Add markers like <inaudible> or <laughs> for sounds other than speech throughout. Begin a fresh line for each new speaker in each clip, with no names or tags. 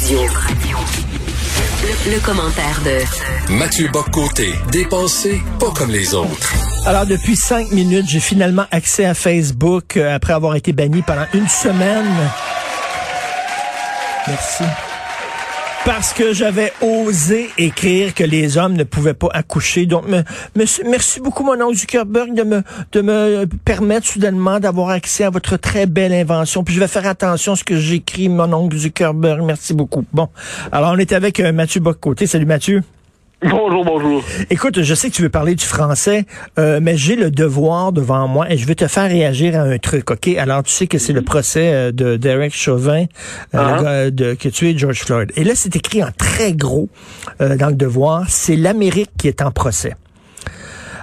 Radio. Le, commentaire de
Mathieu Boccoté, dépensé pas comme les autres.
Alors, depuis cinq minutes, j'ai finalement accès à Facebook euh, après avoir été banni pendant une semaine. Merci parce que j'avais osé écrire que les hommes ne pouvaient pas accoucher. Donc, merci beaucoup, mon oncle Zuckerberg, de me, de me permettre soudainement d'avoir accès à votre très belle invention. Puis je vais faire attention à ce que j'écris, mon oncle Zuckerberg. Merci beaucoup. Bon, alors on est avec euh, Mathieu Boccoté. Salut Mathieu.
Bonjour, bonjour.
Écoute, je sais que tu veux parler du français, euh, mais j'ai le devoir devant moi et je veux te faire réagir à un truc, OK? Alors, tu sais que c'est le procès euh, de Derek Chauvin, euh, le uh-huh. gars de, qui a tué George Floyd. Et là, c'est écrit en très gros dans le devoir, c'est l'Amérique qui est en procès.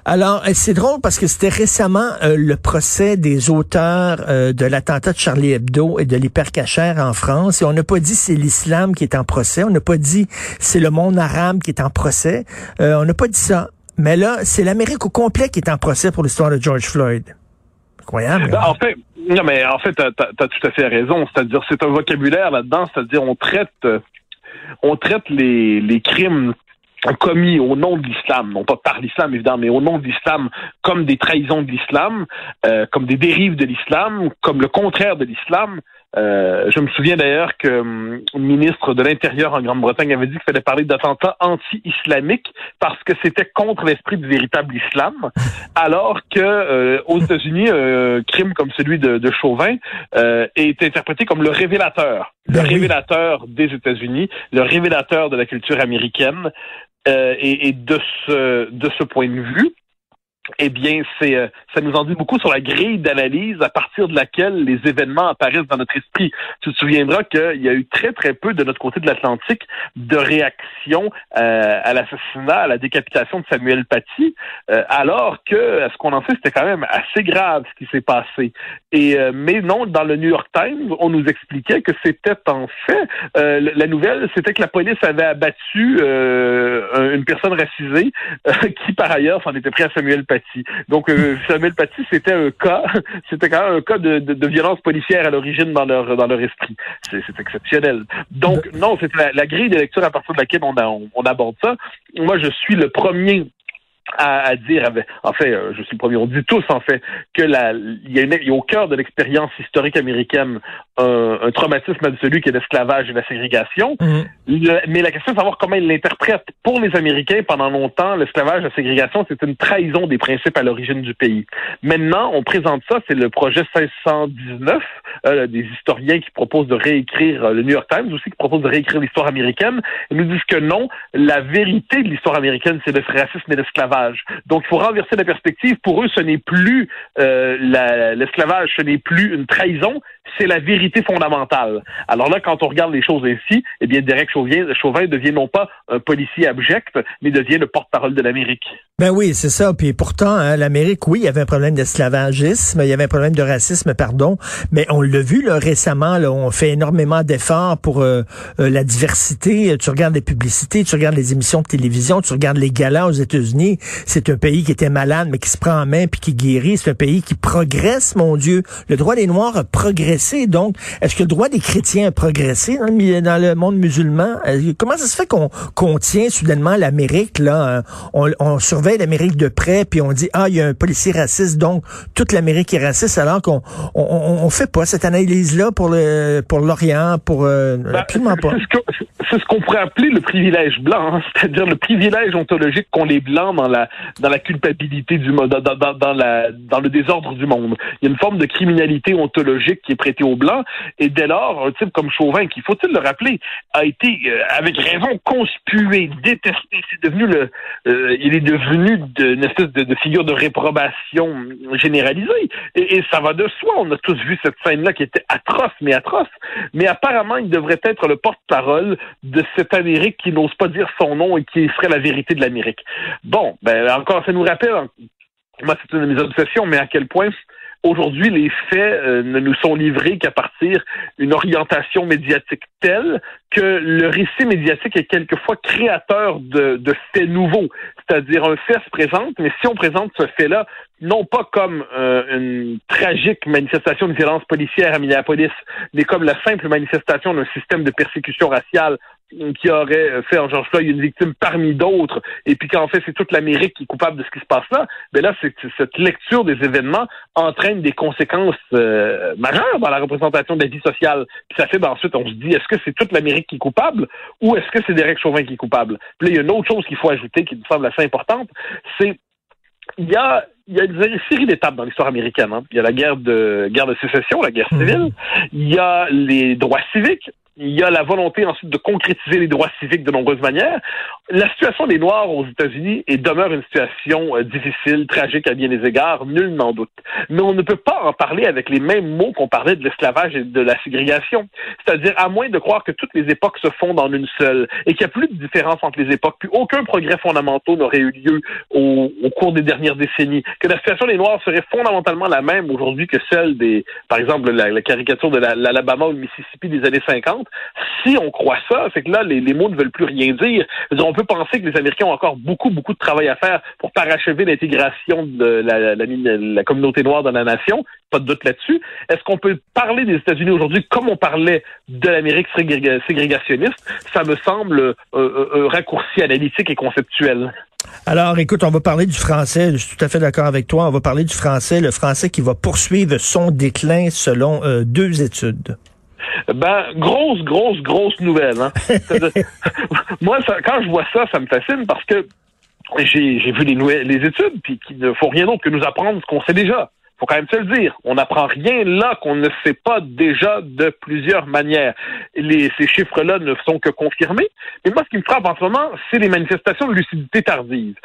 Alors, euh, c'est drôle parce que c'était récemment euh, le procès des auteurs euh, de l'attentat de Charlie Hebdo et de l'hypercachère en France. Et on n'a pas dit c'est l'islam qui est en procès. On n'a pas dit c'est le monde arabe qui est en procès. on n'a pas dit ça. Mais là, c'est l'Amérique au complet qui est en procès pour l'histoire de George Floyd. Incroyable.
Ben, en fait, non, mais en fait, t'as as, tout à fait raison. C'est-à-dire, c'est un vocabulaire là-dedans. C'est-à-dire, on traite, on traite les, les crimes commis au nom de l'islam, non pas par l'islam évidemment, mais au nom de l'islam, comme des trahisons de l'islam, euh, comme des dérives de l'islam, comme le contraire de l'islam, euh, je me souviens d'ailleurs que hum, le ministre de l'Intérieur en Grande-Bretagne avait dit qu'il fallait parler d'attentats anti-islamiques parce que c'était contre l'esprit du véritable islam, <laughs> alors que euh, aux États-Unis, un crime comme celui de, de Chauvin euh, est interprété comme le révélateur, le ben révélateur des États-Unis, le révélateur de la culture américaine. Et, et de ce de ce point de vue, eh bien, c'est euh, ça nous en dit beaucoup sur la grille d'analyse à partir de laquelle les événements apparaissent dans notre esprit. Tu te souviendras qu'il y a eu très très peu de notre côté de l'Atlantique de réaction euh, à l'assassinat, à la décapitation de Samuel Paty, euh, alors que à ce qu'on en sait, c'était quand même assez grave ce qui s'est passé. Et mais non, dans le New York Times, on nous expliquait que c'était en fait la nouvelle, c'était que la police avait abattu une personne racisée <laughs> qui par ailleurs s'en était pris à Samuel Paty donc euh, <laughs> Samuel Paty, c'était un cas, <laughs> c'était quand même un cas de, de, violence policière à l'origine dans leur dans leur esprit. C'est exceptionnel. Donc non, c'est la, grille de lecture à partir de laquelle on, on aborde ça. Moi, je suis le premier à, dire, en fait, euh, je suis le premier, on dit tous en fait que la, il y, a, au cœur de l'expérience historique américaine un, un traumatisme absolu qui est l'esclavage et la ségrégation. Mhm. mais la question est de savoir comment ils l'interprètent. Pour les Américains, pendant longtemps, l'esclavage, la ségrégation, c'est une trahison des principes à l'origine du pays. Maintenant, on présente ça, c'est le projet 519 euh, des historiens qui proposent de réécrire euh, le New York Times aussi qui proposent de réécrire l'histoire américaine. Ils nous disent que non, la vérité de l'histoire américaine, c'est le racisme et l'esclavage donc, il faut renverser la perspective. Pour eux, ce n'est plus euh, l'esclavage, ce n'est plus une trahison, c'est la vérité fondamentale. Alors là, quand on regarde les choses ainsi, eh bien, Derek Chauvin, Chauvin devient non pas un policier abject, mais devient le porte-parole de l'Amérique.
Ben oui, c'est ça. Puis pourtant, hein, l'Amérique, oui, il y avait un problème d'esclavagisme, il y avait un problème de racisme, pardon, mais on l'a vu là, récemment, là, on fait énormément d'efforts pour euh, euh, la diversité. Tu regardes les publicités, tu regardes les émissions de télévision, tu regardes les galas aux États-Unis. C'est un pays qui était malade, mais qui se prend en main puis qui guérit. C'est un pays qui progresse, mon Dieu. Le droit des Noirs a progressé. Donc, est-ce que le droit des chrétiens a progressé dans le, dans le monde musulman? Euh, comment ça se fait qu'on qu'on tient soudainement l'Amérique, là? On, on surveille l'Amérique de près, puis on dit, ah, il y a un policier raciste, donc toute l'Amérique est raciste, alors qu'on on, on, fait pas cette analyse-là pour le pour l'Orient, pour euh, ben, absolument pas.
C'est ce qu'on pourrait appeler le privilège blanc, hein. c'est-à-dire le privilège ontologique qu'ont les blancs dans la dans la culpabilité du monde, dans, dans, dans, la dans le désordre du monde. Il y a une forme de criminalité ontologique qui est prêtée et dès lors, un type comme Chauvin, qui faut-il le rappeler, a été euh, avec raison conspué, détesté. C'est devenu le, euh, il est devenu d'une espèce de, figure de réprobation généralisée. Et, ça va de soi. On a tous vu cette scène-là qui était atroce, mais atroce. Mais apparemment, il devrait être le porte-parole de cette Amérique qui n'ose pas dire son nom et qui ferait la vérité de l'Amérique. Bon, ben encore, ça nous rappelle, moi c'est une de mes obsessions, mais à quel point Aujourd'hui, les faits euh, ne nous sont livrés qu'à partir d'une orientation médiatique telle que le récit médiatique est quelquefois créateur de, de faits nouveaux. C'est-à-dire un fait se présente, mais si on présente ce fait-là non pas comme euh, une tragique manifestation de violence policière à Minneapolis, mais comme la simple manifestation d'un système de persécution raciale qui aurait fait en George Floyd une victime parmi d'autres, et puis qu'en fait c'est toute l'Amérique qui est coupable de ce qui se passe là, mais ben là c'est cette lecture des événements entraîne des conséquences euh, majeures dans la représentation de la vie sociale. Puis ça fait ben, ensuite on se dit est-ce que c'est toute l'Amérique qui est coupable ou est-ce que c'est Derek Chauvin qui est coupable? Puis là il y a une autre chose qu'il faut ajouter qui me semble assez importante, c'est il y a il y a une série d'étapes dans l'histoire américaine. Hein. Il y a la guerre de guerre de sécession, la guerre civile. Mhm. Il y a les droits civiques. Il y a la volonté ensuite de concrétiser les droits civiques de nombreuses manières. La situation des Noirs aux États-Unis demeure une situation euh, difficile, tragique à bien des égards, nul n'en doute. Mais on ne peut pas en parler avec les mêmes mots qu'on parlait de l'esclavage et de la ségrégation. C'est-à-dire à moins de croire que toutes les époques se fondent en une seule et qu'il n'y a plus de différence entre les époques, puis aucun progrès fondamental n'aurait eu lieu au, cours des dernières décennies, que la situation des Noirs serait fondamentalement la même aujourd'hui que celle des, par exemple, la, caricature de l'Alabama ou le Mississippi des années 50 si on croit ça, c'est que là, les, mots ne veulent plus rien dire. Peut penser que les Américains ont encore beaucoup, beaucoup de travail à faire pour parachever l'intégration de la, la, communauté noire dans la nation. Pas de doute là-dessus. Est-ce qu'on peut parler des États-Unis aujourd'hui comme on parlait de l'Amérique ségrégationniste? Ça me semble euh, euh, un raccourci analytique et conceptuel.
Alors, écoute, on va parler du français. Je suis tout à fait d'accord avec toi. On va parler du français, le français qui va poursuivre son déclin selon euh, deux études.
Ben, grosse, grosse, grosse nouvelle. Hein? <laughs> <laughs> Moi, quand je vois ça, ça me fascine parce que j'ai vu les, les études, puis qu'il ne faut rien d'autre que nous apprendre ce qu'on sait déjà faut quand même se le dire. On n'apprend rien là qu'on ne sait pas déjà de plusieurs manières. Les, ces chiffres-là ne sont que confirmés. Mais moi, ce qui me frappe en ce moment, c'est les manifestations de lucidité tardive.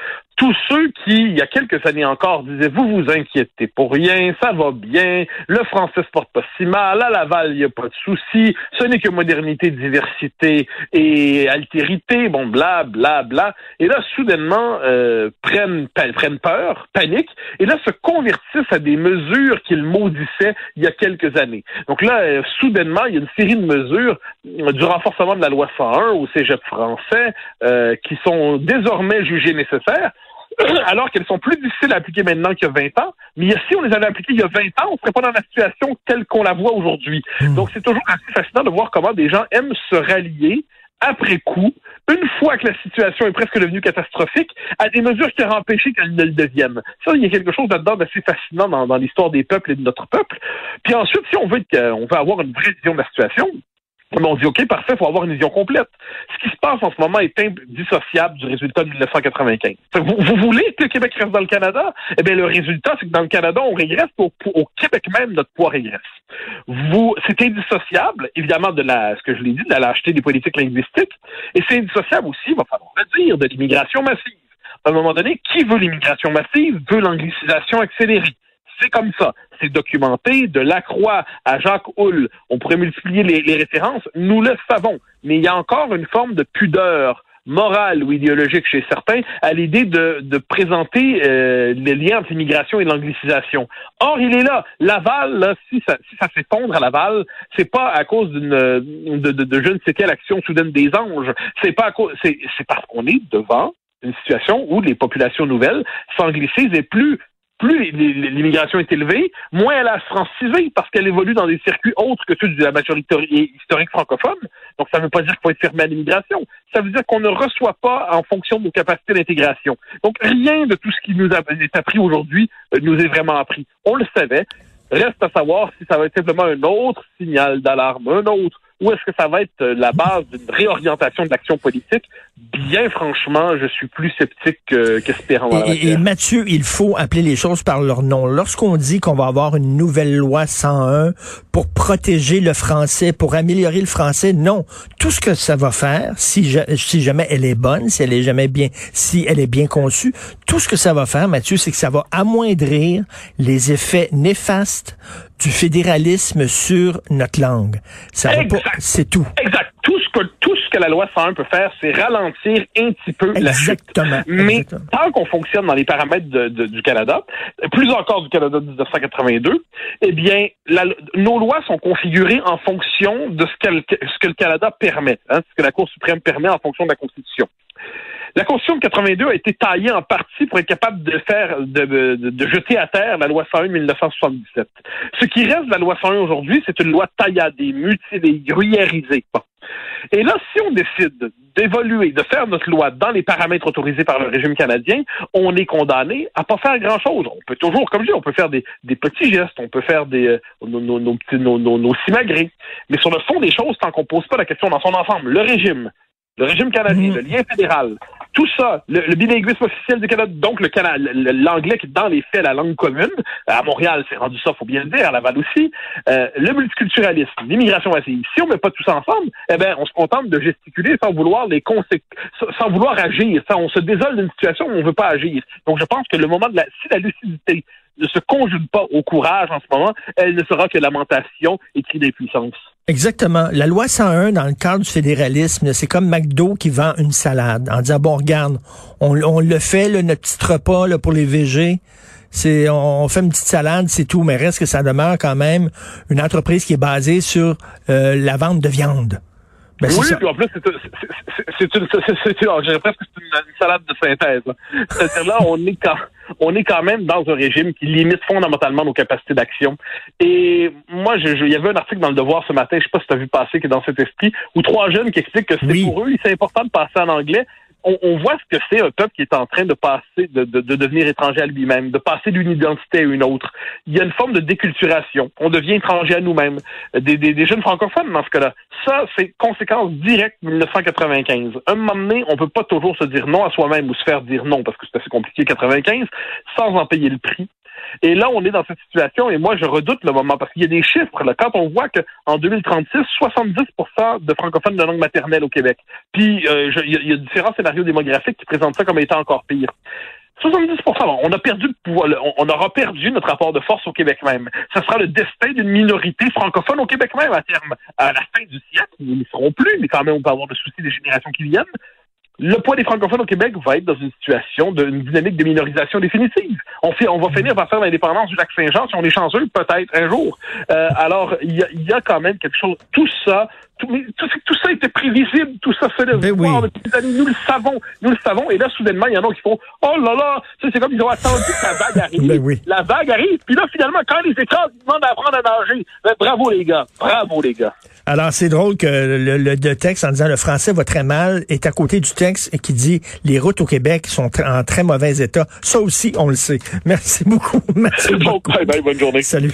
Tous ceux qui, il y a quelques années encore, disaient vous vous inquiétez pour rien, ça va bien, le français se porte pas si mal, à Laval, il n'y a pas de souci, ce n'est que modernité, diversité et altérité, bon, bla, bla, bla. Et là, soudainement, euh, prennent, prennent peur, paniquent, et là se convertissent à des mesures qu'il maudissait il y a quelques années. Donc là, euh, soudainement, il y a une série de mesures euh, du renforcement de la loi 101 au cégep français euh, qui sont désormais jugées nécessaires <clears throat> alors qu'elles sont plus difficiles à appliquer maintenant qu'il y a 20 ans. Mais si on les avait appliquées il y a 20 ans, on ne serait pas dans la situation telle qu'on la voit aujourd'hui. Hmm. Donc c'est toujours assez fascinant de voir comment des gens aiment se rallier après coup, une fois que la situation est presque devenue catastrophique, à des mesures qui auraient empêché qu'elle ne le devienne. Ça, il y a quelque chose là-dedans d'assez fascinant dans, l'histoire des peuples et de notre peuple. Puis ensuite, si on veut, on veut avoir une vraie vision de la situation, on dit, OK, parfait, il faut avoir une vision complète. Ce qui se passe en ce moment est indissociable du résultat de 1995. Vous, vous, voulez que le Québec reste dans le Canada? Eh bien, le résultat, c'est que dans le Canada, on régresse, au, au Québec même, notre poids régresse. Vous, c'est indissociable, évidemment, de la, ce que je l'ai dit, de la lâcheté des politiques linguistiques, et c'est indissociable aussi, il va falloir le dire, de l'immigration massive. À un moment donné, qui veut l'immigration massive? Veut l'anglicisation accélérée. C'est comme ça. C'est documenté de Lacroix à Jacques Hull. On pourrait multiplier les, références. Nous le savons. Mais il y a encore une forme de pudeur morale ou idéologique chez certains à l'idée de, présenter euh, les liens entre l'immigration et l'anglicisation. Or, il est là. Laval, si ça, si ça s'effondre à Laval, c'est pas à cause d'une de, de, de je ne sais quelle action soudaine des anges. C'est pas à cause, c'est parce qu'on est devant une situation où les populations nouvelles s'anglicisent et plus plus l'immigration est élevée, moins elle a franciser parce qu'elle évolue dans des circuits autres que ceux de la majorité historique francophone. Donc, ça ne veut pas dire qu'il faut être fermé à l'immigration. Ça veut dire qu'on ne reçoit pas en fonction de nos capacités d'intégration. Donc, rien de tout ce qui nous est appris aujourd'hui euh, nous est vraiment appris. On le savait. Reste à savoir si ça va être simplement un autre signal d'alarme, un autre ou est-ce que ça va être euh, la base d'une réorientation de l'action politique? Bien franchement, je suis plus sceptique qu'espérant.
et, Mathieu, il faut appeler les choses par leur nom. Lorsqu'on dit qu'on va avoir une nouvelle loi 101 pour protéger le français, pour améliorer le français, non. Tout ce que ça va faire, si, si jamais elle est bonne, si elle est jamais bien, si elle est bien conçue, tout ce que ça va faire, Mathieu, c'est que ça va amoindrir les effets néfastes du fédéralisme sur notre langue. Ça c'est tout.
Exact. Tout ce que tout ce que la loi 101 peut faire, c'est ralentir un petit peu
Exactement.
la chute. Mais tant qu'on fonctionne dans les paramètres du Canada, plus encore du Canada de 1982, eh bien, nos lois sont configurées en fonction de ce, ce que le Canada permet, hein, ce que la Cour suprême permet en fonction de la Constitution. La Constitution de 82 a été taillée en partie pour être capable de faire, de, de, jeter à terre la loi 101 de 1977. Ce qui reste de la loi 101 aujourd'hui, c'est une loi tailladée, mutilée, gruyérisée. Et là, si on décide d'évoluer, de faire notre loi dans les paramètres autorisés par le régime canadien, on est condamné à pas faire grand-chose. On peut toujours, comme je dis, on peut faire des, des petits gestes, on peut faire des euh, nos, nos, nos, nos, nos simagrées. Mais sur le fond des choses, tant qu'on pose pas la question dans son ensemble, le régime, le régime canadien, mmh. le lien fédéral, tout ça, le, bilinguisme officiel du Canada, donc le l'anglais qui est dans les faits la langue commune, à Montréal, c'est rendu ça, faut bien le dire, à Laval aussi, euh, le multiculturalisme, l'immigration massive. Si on met pas tout ça ensemble, eh ben, on se contente de gesticuler sans vouloir les sans vouloir agir. Ça, on se désole d'une situation où on veut pas agir. Donc, je pense que le moment de la, si la lucidité ne se conjugue pas au courage en ce moment, elle ne sera que lamentation et cri d'impuissance.
Exactement. La loi 101, dans le cadre du fédéralisme, c'est comme McDo qui vend une salade en disant, bon, regarde, on, le fait, notre petit repas là, pour les VG. C'est, on, fait une petite salade, c'est tout, mais reste que ça demeure quand même une entreprise qui est basée sur euh, la vente de viande.
Ben, oui, puis en plus, c'est une, c'est une, presque une, salade de synthèse. C'est-à-dire là, on est quand, on est quand même dans un régime qui limite fondamentalement nos capacités d'action. Et moi, il y avait un article dans le Devoir ce matin, je sais pas si tu as vu passer, qui est dans cet esprit, où trois jeunes qui expliquent que c'est pour eux, c'est important de passer en anglais, on, voit ce que c'est un peuple qui est en train de passer, de, de, devenir étranger à lui-même, de passer d'une identité à une autre. Il y a une forme de déculturation. On devient étranger à nous-mêmes. Des, des, des, jeunes francophones dans ce cas-là. Ça, c'est conséquence directe de 1995. Un moment donné, on peut pas toujours se dire non à soi-même ou se faire dire non parce que c'est assez compliqué 95 sans en payer le prix. Et là, on est dans cette situation, et moi, je redoute le moment, parce qu'il y a des chiffres. Là, quand on voit qu'en 2036, 70% de francophones de langue maternelle au Québec. Puis, euh, il y, a différents scénarios démographiques qui présentent ça comme étant encore pire. 70% on a perdu le pouvoir, on aura perdu notre rapport de force au Québec même. Ce sera le destin d'une minorité francophone au Québec même à terme. À la fin du siècle, nous ne serons plus, mais quand même, on peut avoir le souci des générations qui viennent le poids des francophones au Québec va être dans une situation d'une dynamique de minorisation définitive. On, fait, on va finir par faire l'indépendance du lac Saint-Jean si on est chanceux, peut-être un jour. Euh, alors, il y a, y a, quand même quelque chose. Tout ça, tout, tout, tout ça était prévisible, tout ça fait ben oui. des années. Nous le savons, nous le savons. Et là, soudainement, il y en a qui font Oh là là, c'est comme ils ont attendu que la vague arrive. Ben oui. La vague arrive, puis là, finalement, quand les écrans demandent d'apprendre à nager, ben, bravo les gars, bravo les gars.
Alors, c'est drôle que le, le, texte en disant le français va très mal est à côté du texte qui dit les routes au Québec sont en très mauvais état. Ça aussi, on le sait. Merci beaucoup. <laughs> Merci beaucoup.
Bye bye, bonne journée.
Salut.